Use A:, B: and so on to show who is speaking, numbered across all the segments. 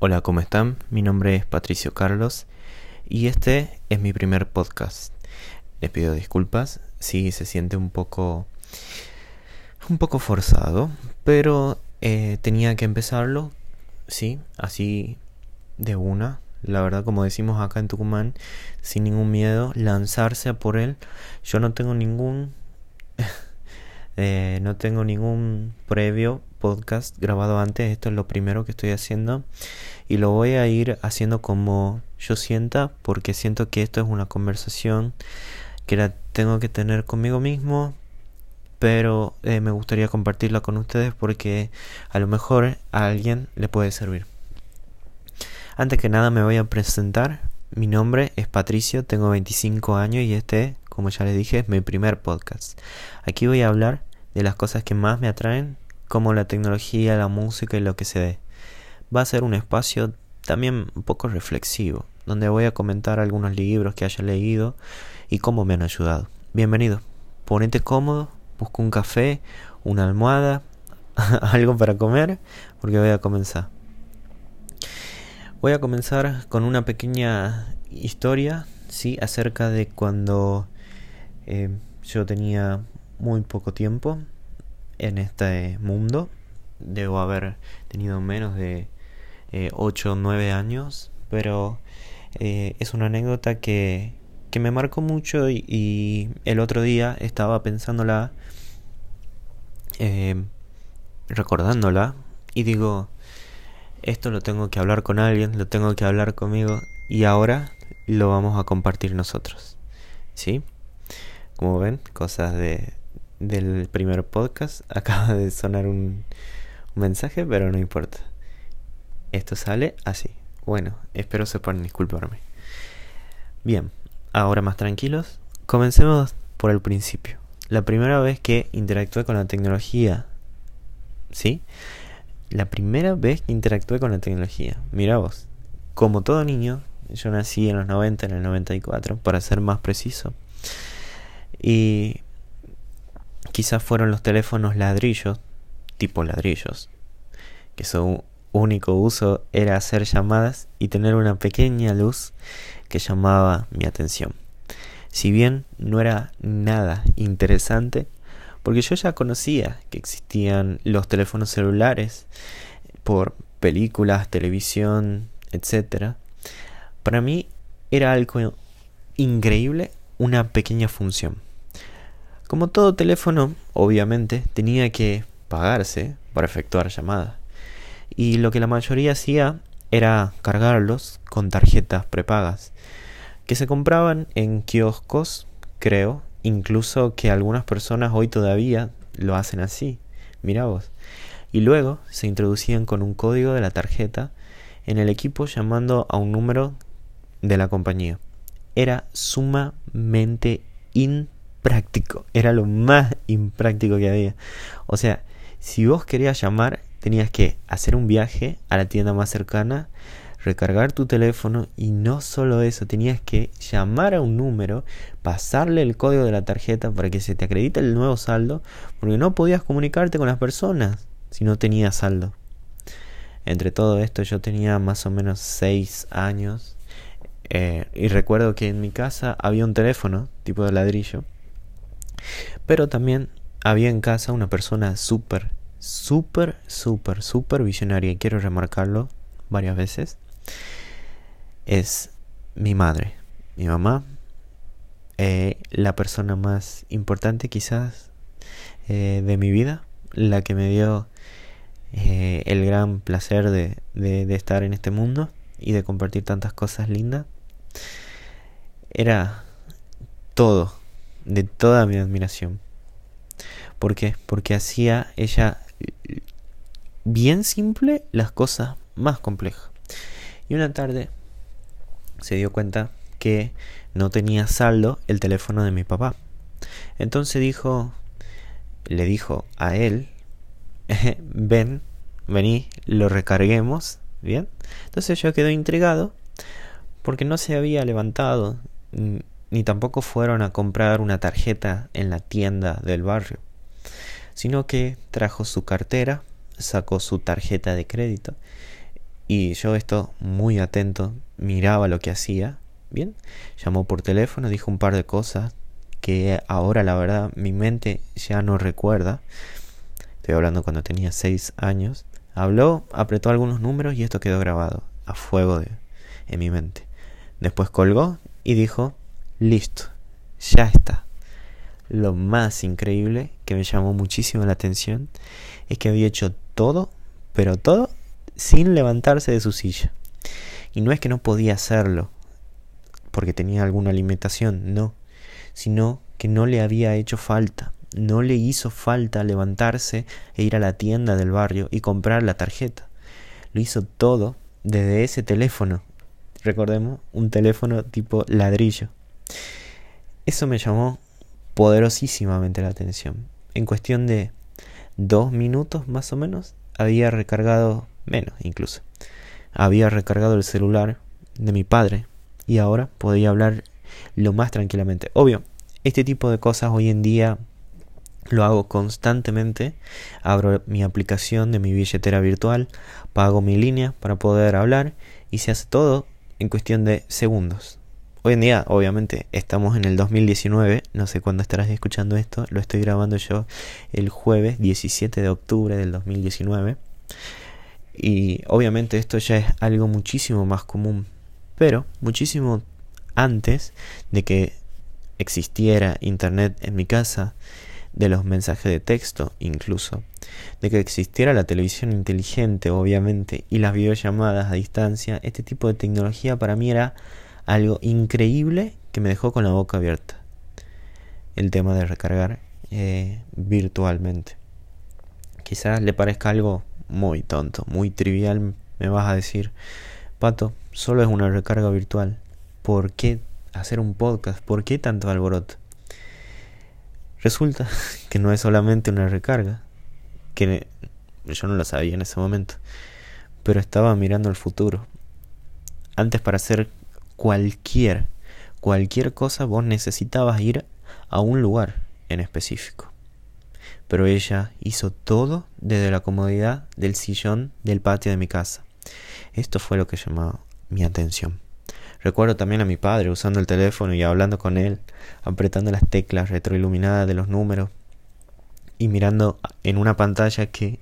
A: Hola, ¿cómo están? Mi nombre es Patricio Carlos y este es mi primer podcast. Les pido disculpas si se siente un poco un poco forzado, pero eh, tenía que empezarlo, sí, así de una. La verdad, como decimos acá en Tucumán, sin ningún miedo, lanzarse a por él. Yo no tengo ningún eh, no tengo ningún previo podcast grabado antes. Esto es lo primero que estoy haciendo. Y lo voy a ir haciendo como yo sienta. Porque siento que esto es una conversación que la tengo que tener conmigo mismo. Pero eh, me gustaría compartirla con ustedes porque a lo mejor a alguien le puede servir. Antes que nada me voy a presentar. Mi nombre es Patricio, tengo 25 años y este, como ya les dije, es mi primer podcast. Aquí voy a hablar de las cosas que más me atraen, como la tecnología, la música y lo que se dé. Va a ser un espacio también un poco reflexivo, donde voy a comentar algunos libros que haya leído y cómo me han ayudado. Bienvenido, ponete cómodo, busca un café, una almohada, algo para comer, porque voy a comenzar. Voy a comenzar con una pequeña historia, sí, acerca de cuando eh, yo tenía muy poco tiempo en este mundo. Debo haber tenido menos de 8 o 9 años, pero eh, es una anécdota que, que me marcó mucho y, el otro día estaba pensándola, eh, recordándola, y digo, esto lo tengo que hablar con alguien, lo tengo que hablar conmigo, y ahora lo vamos a compartir nosotros. ¿Sí? Como ven, cosas de, del primer podcast. Acaba de sonar un, mensaje, pero no importa. Esto sale así. Bueno, espero sepan disculparme. Bien, ahora más tranquilos, comencemos por el principio. La primera vez que interactué con la tecnología, ¿sí? La primera vez que interactué con la tecnología. Mira vos, como todo niño, yo nací en los 90, en el 94, para ser más preciso. Y quizás fueron los teléfonos ladrillos, tipo ladrillos, que su único uso era hacer llamadas y tener una pequeña luz que llamaba mi atención. Si bien no era nada interesante, porque yo ya conocía que existían los teléfonos celulares por películas, televisión, etc. Para mí era algo increíble una pequeña función. Como todo teléfono, obviamente, tenía que pagarse para efectuar llamadas. Y lo que la mayoría hacía era cargarlos con tarjetas prepagas, que se compraban en kioscos, creo, incluso que algunas personas hoy todavía lo hacen así. Mira vos. Y luego se introducían con un código de la tarjeta en el equipo llamando a un número de la compañía. Era sumamente in práctico, era lo más impráctico que había. O sea, si vos querías llamar, tenías que hacer un viaje a la tienda más cercana, recargar tu teléfono y no solo eso, tenías que llamar a un número, pasarle el código de la tarjeta para que se te acredite el nuevo saldo, porque no podías comunicarte con las personas si no tenías saldo. Entre todo esto yo tenía más o menos 6 años eh, y recuerdo que en mi casa había un teléfono tipo de ladrillo pero también había en casa una persona súper, súper, súper, súper visionaria, y quiero remarcarlo varias veces. Es mi madre, mi mamá, eh, la persona más importante quizás eh, de mi vida, la que me dio eh, el gran placer de, de estar en este mundo y de compartir tantas cosas lindas. Era todo de toda mi admiración. ¿Por qué? Porque hacía ella bien simple las cosas más complejas. Y una tarde se dio cuenta que no tenía saldo el teléfono de mi papá. Entonces dijo, le dijo a él, ven, vení, lo recarguemos, ¿bien? Entonces yo quedó intrigado porque no se había levantado ni tampoco fueron a comprar una tarjeta en la tienda del barrio, sino que trajo su cartera, sacó su tarjeta de crédito Y yo esto muy atento, miraba lo que hacía. Bien, llamó por teléfono, dijo un par de cosas que ahora la verdad mi mente ya no recuerda. Estoy hablando cuando tenía 6 años. Habló, apretó algunos números y esto quedó grabado a fuego en mi mente. Después colgó y dijo, listo, ya está. Lo más increíble que me llamó muchísimo la atención es que había hecho todo, pero todo sin levantarse de su silla. Y no es que no podía hacerlo porque tenía alguna limitación, no, sino que no le había hecho falta, no le hizo falta levantarse e ir a la tienda del barrio y comprar la tarjeta. Lo hizo todo desde ese teléfono. Recordemos, un teléfono tipo ladrillo. Eso me llamó poderosísimamente la atención. En cuestión de dos minutos más o menos, había recargado, menos incluso, había recargado el celular de mi padre y ahora podía hablar lo más tranquilamente. Obvio, este tipo de cosas hoy en día lo hago constantemente. Abro mi aplicación de mi billetera virtual, pago mi línea para poder hablar y se hace todo en cuestión de segundos. Hoy en día, obviamente, estamos en el 2019, no sé cuándo estarás escuchando esto, lo estoy grabando yo el jueves 17 de octubre del 2019. Y obviamente esto ya es algo muchísimo más común, pero muchísimo antes de que existiera internet en mi casa, de los mensajes de texto incluso, de que existiera la televisión inteligente obviamente y las videollamadas a distancia, este tipo de tecnología para mí era algo increíble que me dejó con la boca abierta. El tema de recargar eh, virtualmente. Quizás le parezca algo muy tonto, muy trivial, me vas a decir, Pato, solo es una recarga virtual. ¿Por qué hacer un podcast? ¿Por qué tanto alboroto? Resulta que no es solamente una recarga, que yo no lo sabía en ese momento, pero estaba mirando el futuro. Antes para hacer cualquier, cualquier cosa vos necesitabas ir a un lugar en específico. Pero ella hizo todo desde la comodidad del sillón del patio de mi casa. Esto fue lo que llamó mi atención. Recuerdo también a mi padre usando el teléfono y hablando con él, apretando las teclas retroiluminadas de los números y mirando en una pantalla que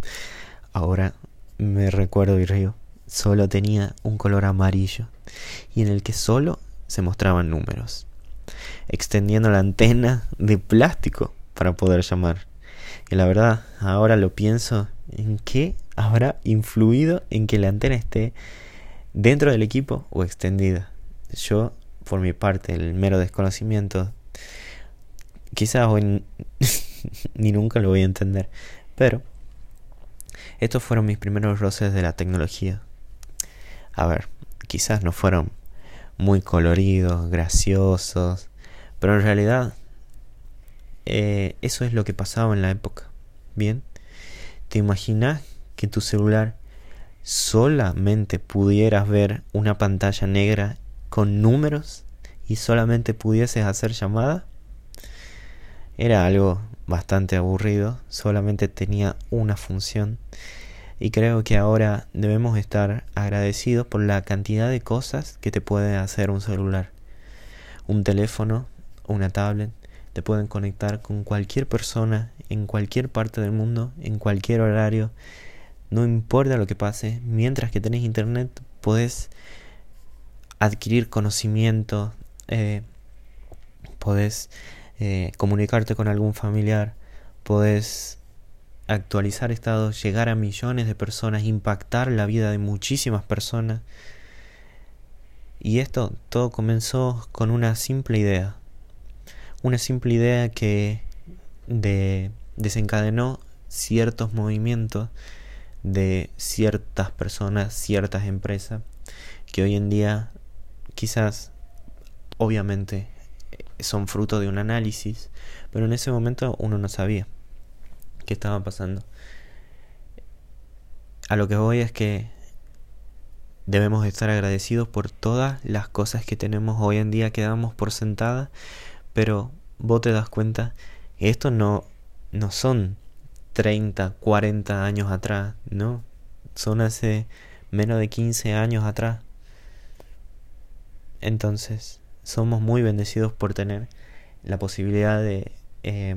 A: ahora me recuerdo y río, solo tenía un color amarillo y en el que solo se mostraban números, extendiendo la antena de plástico para poder llamar. Y la verdad, ahora lo pienso, ¿en qué habrá influido en que la antena esté dentro del equipo o extendida. Yo, por mi parte, el mero desconocimiento, quizás hoy ni nunca lo voy a entender, pero estos fueron mis primeros roces de la tecnología. A ver, quizás no fueron muy coloridos, graciosos, pero en realidad eh, eso es lo que pasaba en la época. Bien, ¿te imaginas que tu celular solamente pudieras ver una pantalla negra con números y solamente pudieses hacer llamada, era algo bastante aburrido, solamente tenía una función y creo que ahora debemos estar agradecidos por la cantidad de cosas que te puede hacer un celular. Un teléfono, una tablet, te pueden conectar con cualquier persona en cualquier parte del mundo, en cualquier horario no importa lo que pase, mientras que tenés internet podés adquirir conocimiento, eh, podés eh, comunicarte con algún familiar, podés actualizar estados, llegar a millones de personas, impactar la vida de muchísimas personas. Y esto todo comenzó con una simple idea. Una simple idea que de, desencadenó ciertos movimientos de ciertas personas, ciertas empresas, que hoy en día quizás, obviamente, son fruto de un análisis, pero en ese momento uno no sabía qué estaba pasando. A lo que voy es que debemos estar agradecidos por todas las cosas que tenemos hoy en día que damos por sentadas, pero vos te das cuenta que esto no, no son 30, 40 años atrás, ¿no? Son hace menos de 15 años atrás. Entonces, somos muy bendecidos por tener la posibilidad de eh,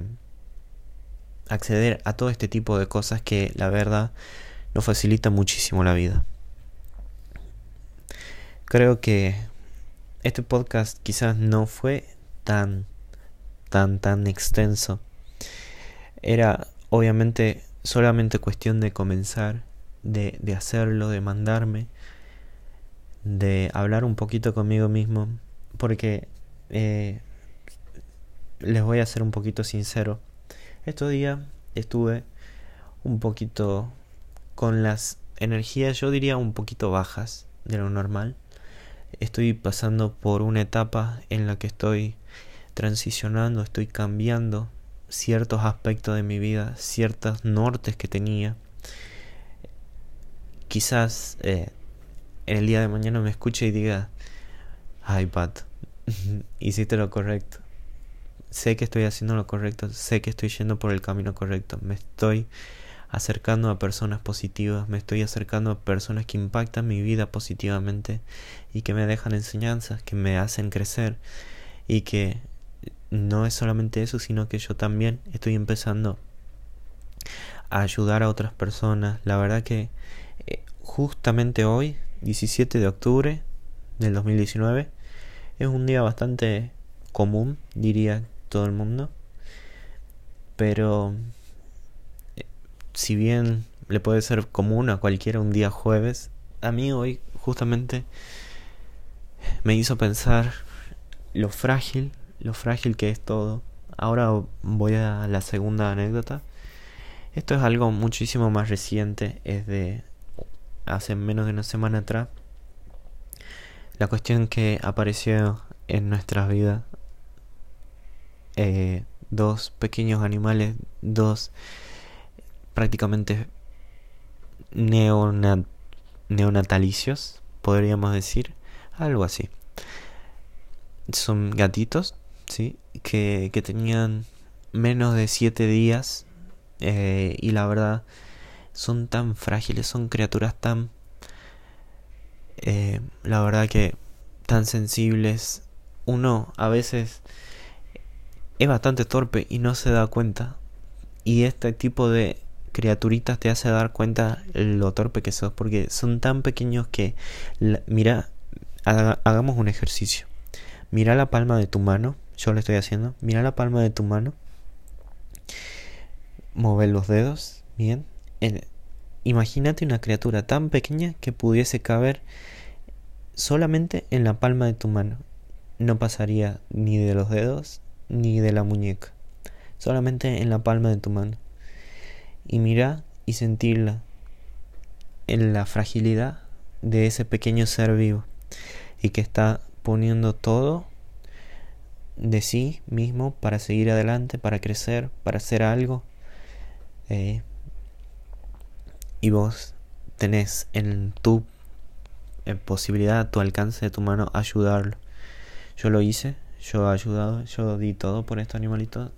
A: acceder a todo este tipo de cosas que la verdad nos facilita muchísimo la vida. Creo que este podcast quizás no fue tan, tan, tan extenso. Era obviamente solamente cuestión de comenzar, de, de hacerlo, de mandarme, de hablar un poquito conmigo mismo, porque eh, les voy a ser un poquito sincero. Estos días estuve un poquito con las energías, yo diría un poquito bajas de lo normal. Estoy pasando por una etapa en la que estoy transicionando, estoy cambiando ciertos aspectos de mi vida, ciertos nortes que tenía. Quizás eh, en el día de mañana me escuche y diga, ay Pat, hiciste lo correcto. Sé que estoy haciendo lo correcto, sé que estoy yendo por el camino correcto, me estoy acercando a personas positivas, me estoy acercando a personas que impactan mi vida positivamente y que me dejan enseñanzas, que me hacen crecer y que no es solamente eso, sino que yo también estoy empezando a ayudar a otras personas. La verdad que eh, justamente hoy, 17 de octubre del 2019, es un día bastante común, diría todo el mundo. Pero eh, si bien le puede ser común a cualquiera un día jueves, a mí hoy justamente me hizo pensar lo frágil lo frágil que es todo. Ahora voy a la segunda anécdota. Esto es algo muchísimo más reciente, es de hace menos de una semana atrás. La cuestión que apareció en nuestras vidas, eh, dos pequeños animales, dos prácticamente neonatalicios, podríamos decir, algo así. Son gatitos ¿sí? Que, que tenían menos de siete días eh, y la verdad son tan frágiles, son criaturas tan, eh, la verdad que tan sensibles. Uno a veces es bastante torpe y no se da cuenta. Y este tipo de criaturitas te hace dar cuenta lo torpe que sos porque son tan pequeños que mira hagamos un ejercicio mira la palma de tu mano yo lo estoy haciendo. Mira la palma de tu mano. Mover los dedos. Bien. imagínate una criatura tan pequeña que pudiese caber solamente en la palma de tu mano. No pasaría ni de los dedos ni de la muñeca. Solamente en la palma de tu mano. Y mira y sentirla en la fragilidad de ese pequeño ser vivo y que está poniendo todo de sí mismo para seguir adelante, para crecer, para hacer algo. Eh, y vos tenés en tu en posibilidad, a tu alcance de tu mano, ayudarlo. Yo lo hice, yo he ayudado, yo di todo por estos animalitos.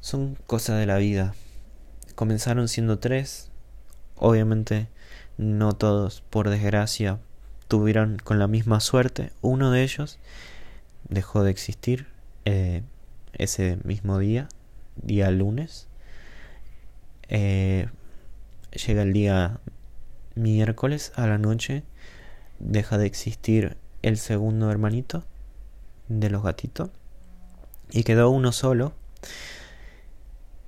A: Son cosas de la vida. Comenzaron siendo tres. Obviamente no todos, por desgracia, tuvieron con la misma suerte. Uno de ellos dejó de existir eh, ese mismo día, día lunes. Eh, llega el día miércoles a la noche, deja de existir el segundo hermanito de los gatitos. Y quedó uno solo.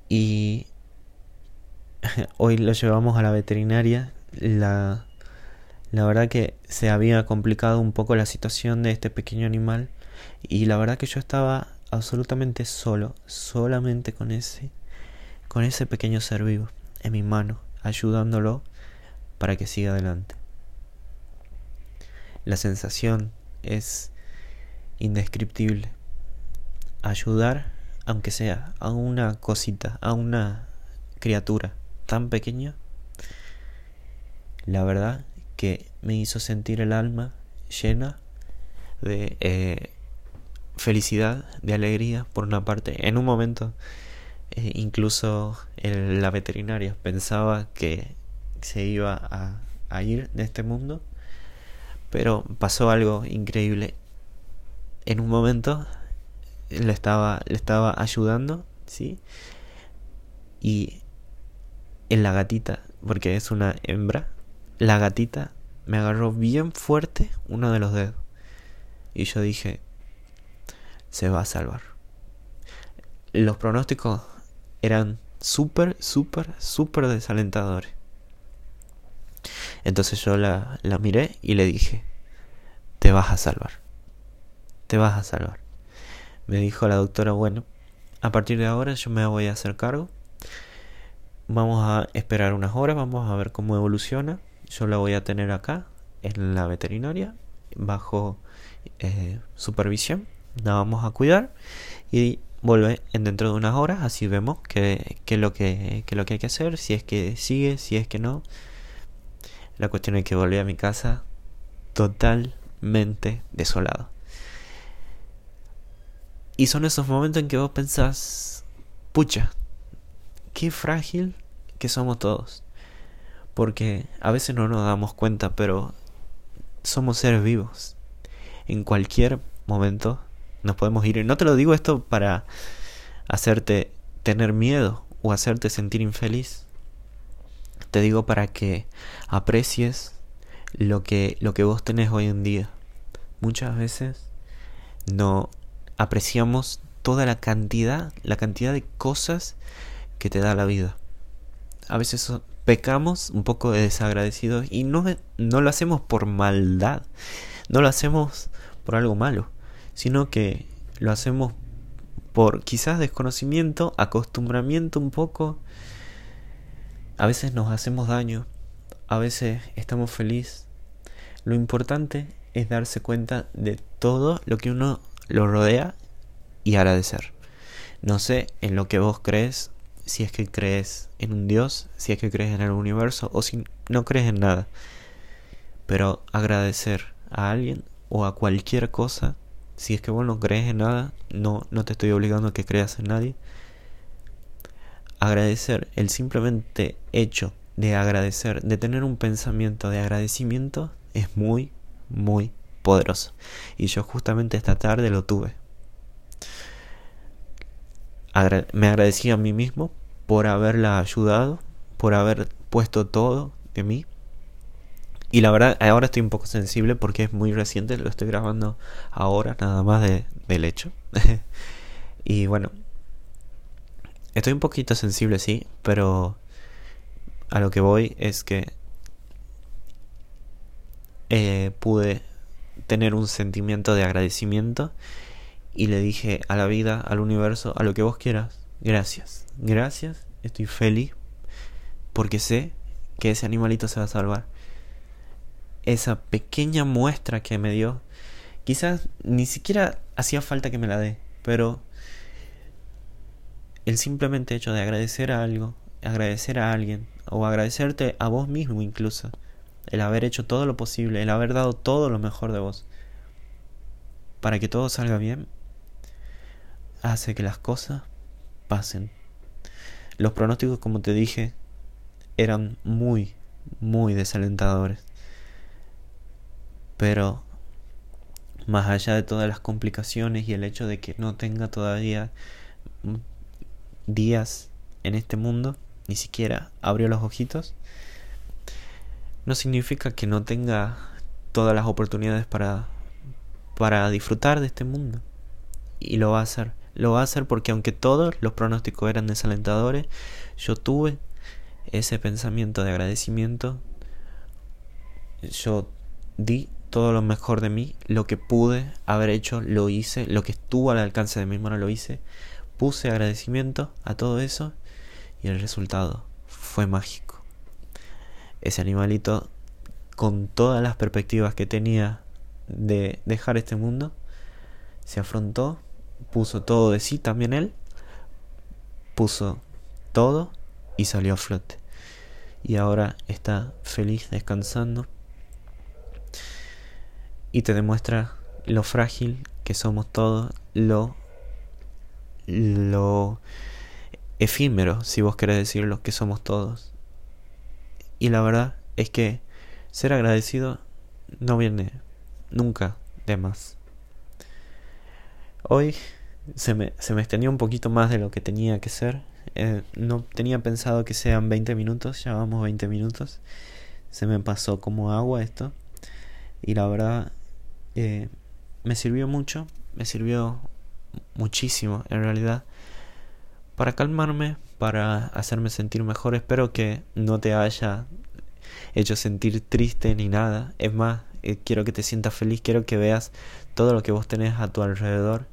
A: Y hoy lo llevamos a la veterinaria. La la verdad que se había complicado un poco la situación de este pequeño animal. Y la verdad que yo estaba absolutamente solo, solamente con ese, con ese pequeño ser vivo en mi mano, ayudándolo para que siga adelante. La sensación es indescriptible. Ayudar, aunque sea a una cosita, a una criatura tan pequeña, la verdad que me hizo sentir el alma llena de eh, felicidad, de alegría, por una parte. En un momento, eh, incluso la veterinaria pensaba que se iba a ir de este mundo. Pero pasó algo increíble. En un momento le estaba, le estaba ayudando, ¿sí? Y en la gatita, porque es una hembra, la gatita me agarró bien fuerte uno de los dedos. Y yo dije, se va a salvar. Los pronósticos eran súper, súper, súper desalentadores. Entonces yo la, la miré y le dije, te vas a salvar. Te vas a salvar. Me dijo la doctora, bueno, a partir de ahora yo me voy a hacer cargo. Vamos a esperar unas horas, vamos a ver cómo evoluciona. Yo la voy a tener acá, en la veterinaria, bajo eh, supervisión. La vamos a cuidar y vuelve en dentro de unas horas, así vemos qué, es lo que, lo que hay que hacer, si es que sigue, si es que no. La cuestión es que volví a mi casa totalmente desolado. Y son esos momentos en que vos pensás, pucha, qué frágil que somos todos. Porque a veces no nos damos cuenta, pero somos seres vivos. En cualquier momento nos podemos ir. Y no te lo digo esto para hacerte tener miedo o hacerte sentir infeliz. Te digo para que aprecies lo que, lo que vos tenés hoy en día. Muchas veces no apreciamos toda la cantidad, la cantidad de cosas que te da la vida. A veces pecamos un poco de desagradecidos y no, no lo hacemos por maldad, no lo hacemos por algo malo, sino que lo hacemos por quizás desconocimiento, acostumbramiento un poco. A veces nos hacemos daño, a veces estamos felices. Lo importante es darse cuenta de todo lo que uno lo rodea y agradecer. No sé en lo que vos crees, si es que crees en un Dios, si es que crees en el universo o si no crees en nada. Pero agradecer a alguien o a cualquier cosa, si es que vos no crees en nada, no, no te estoy obligando a que creas en nadie. Agradecer, el simplemente hecho de agradecer, de tener un pensamiento de agradecimiento, es muy, muy poderoso. Y yo justamente esta tarde lo tuve. me agradecí a mí mismo por haberla ayudado, por haber puesto todo de mí. Y la verdad, ahora estoy un poco sensible porque es muy reciente, lo estoy grabando ahora, nada más de, del hecho. y bueno, estoy un poquito sensible, sí, pero a lo que voy es que eh, pude tener un sentimiento de agradecimiento y le dije a la vida, al universo, a lo que vos quieras, gracias, gracias, estoy feliz porque sé que ese animalito se va a salvar. Esa pequeña muestra que me dio, quizás ni siquiera hacía falta que me la dé, pero el simplemente hecho de agradecer a algo, agradecer a alguien, o agradecerte a vos mismo incluso, el haber hecho todo lo posible, el haber dado todo lo mejor de vos, para que todo salga bien, hace que las cosas pasen. Los pronósticos, como te dije, eran muy, muy desalentadores. Pero, más allá de todas las complicaciones y el hecho de que no tenga todavía días en este mundo, ni siquiera abrió los ojitos, no significa que no tenga todas las oportunidades para, para disfrutar de este mundo. Y lo va a hacer. Lo va a hacer porque aunque todos los pronósticos eran desalentadores, yo tuve ese pensamiento de agradecimiento. Yo di todo lo mejor de mí, lo que pude haber hecho, lo hice, lo que estuvo al alcance de mi mano, lo hice. Puse agradecimiento a todo eso y el resultado fue mágico ese animalito con todas las perspectivas que tenía de dejar este mundo, se afrontó, puso todo de sí también él, puso todo y salió a flote. Y ahora está feliz descansando y te demuestra lo frágil que somos todos, lo lo efímero, si vos querés decir lo que somos todos. Y la verdad es que Ser agradecido no viene nunca de más. Hoy se me, se me extendió un poquito más de lo que tenía que ser. Eh, no tenía pensado que sean 20 minutos, ya vamos 20 minutos. Se me pasó como agua esto. Y la verdad eh, me sirvió mucho, me sirvió muchísimo en realidad para calmarme, para hacerme sentir mejor. Espero que no te haya hecho sentir triste ni nada. Es más, eh, quiero que te sientas feliz, quiero que veas todo lo que vos tenés a tu alrededor.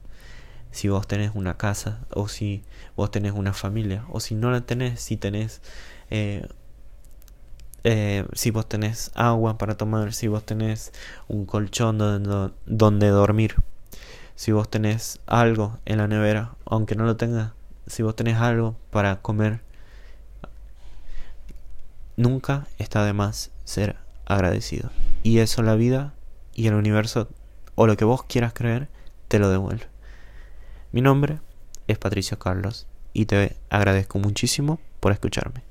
A: Si vos tenés una casa, o si vos tenés una familia, o si no la tenés, si tenés eh, eh, si vos tenés agua para tomar, si vos tenés un colchón donde, donde dormir, si vos tenés algo en la nevera, aunque no lo tengas, si vos tenés algo para comer, nunca está de más ser agradecido. Y eso la vida y el universo, o lo que vos quieras creer, te lo devuelve. Mi nombre es Patricio Carlos y te agradezco muchísimo por escucharme.